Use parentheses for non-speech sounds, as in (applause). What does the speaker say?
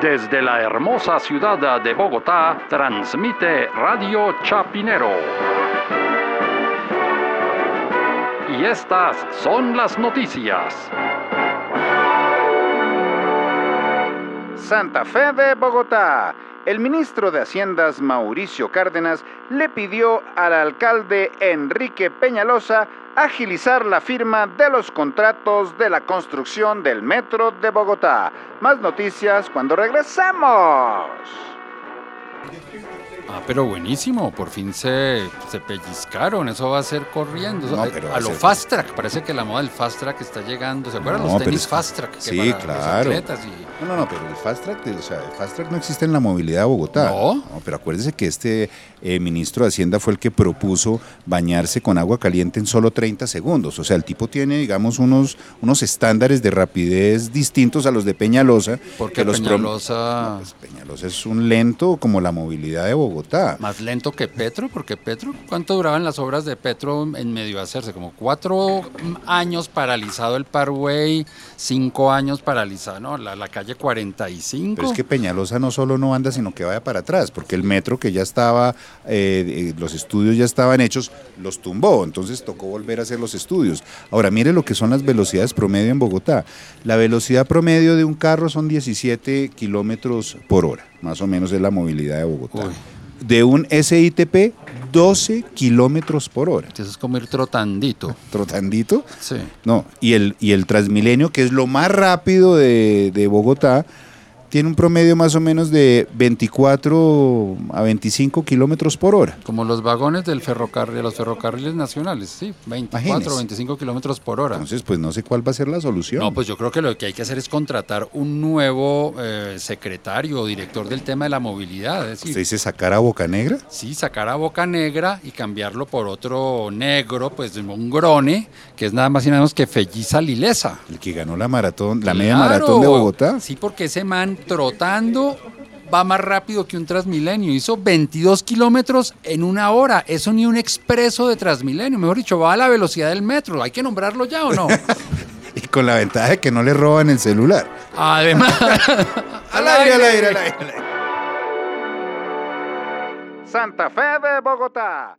Desde la hermosa ciudad de Bogotá, transmite Radio Chapinero. Y estas son las noticias. Santa Fe de Bogotá. El ministro de Haciendas Mauricio Cárdenas le pidió al alcalde Enrique Peñalosa agilizar la firma de los contratos de la construcción del metro de Bogotá. Más noticias cuando regresamos. Ah, pero buenísimo, por fin se, se pellizcaron, eso va a ser corriendo. No, pero va a a lo ser- fast track, parece que la moda del fast track está llegando. ¿Se acuerdan No, los tenis es fast track? que sí, claro. y- No, no, no, pero el fast track, o sea, el fast track no existe en la movilidad de Bogotá. No. pero acuérdese que este eh, ministro de Hacienda fue el que propuso bañarse con agua caliente en solo 30 segundos. O sea, el tipo tiene, digamos, unos, unos estándares de rapidez distintos a los de Peñalosa. Porque que los prom- Peñalosa pues Peñalosa es un lento como la movilidad de Bogotá. más lento que Petro, porque Petro, ¿cuánto duraban las obras de Petro en medio de hacerse? Como cuatro años paralizado el Parway, cinco años paralizado, ¿no? La, la calle 45. Pero es que Peñalosa no solo no anda, sino que vaya para atrás, porque el metro que ya estaba, eh, eh, los estudios ya estaban hechos, los tumbó, entonces tocó volver a hacer los estudios. Ahora, mire lo que son las velocidades promedio en Bogotá. La velocidad promedio de un carro son 17 kilómetros por hora, más o menos es la movilidad de Bogotá. Uy. De un SITP, 12 kilómetros por hora. Eso es como ir trotandito. (laughs) Trotandito. Sí. No, y el, y el Transmilenio, que es lo más rápido de, de Bogotá, tiene un promedio más o menos de 24 a 25 kilómetros por hora. Como los vagones del ferrocarril, de los ferrocarriles nacionales, sí, 24 Imagínese. o 25 kilómetros por hora. Entonces, pues no sé cuál va a ser la solución. No, pues yo creo que lo que hay que hacer es contratar un nuevo eh, secretario o director del tema de la movilidad. Es decir, ¿Usted dice sacar a Boca Negra? sí, sacar a Boca Negra y cambiarlo por otro negro, pues un grone, que es nada más y nada menos que Felliza Lilesa. El que ganó la maratón, la media maratón de Bogotá. Sí, porque ese man trotando va más rápido que un Transmilenio. Hizo 22 kilómetros en una hora. Eso ni un expreso de Transmilenio. Mejor dicho, va a la velocidad del metro. ¿Hay que nombrarlo ya o no? (laughs) Y con la ventaja de que no le roban el celular. Además. (laughs) Al aire, al aire, al aire. al aire. Santa Fe de Bogotá.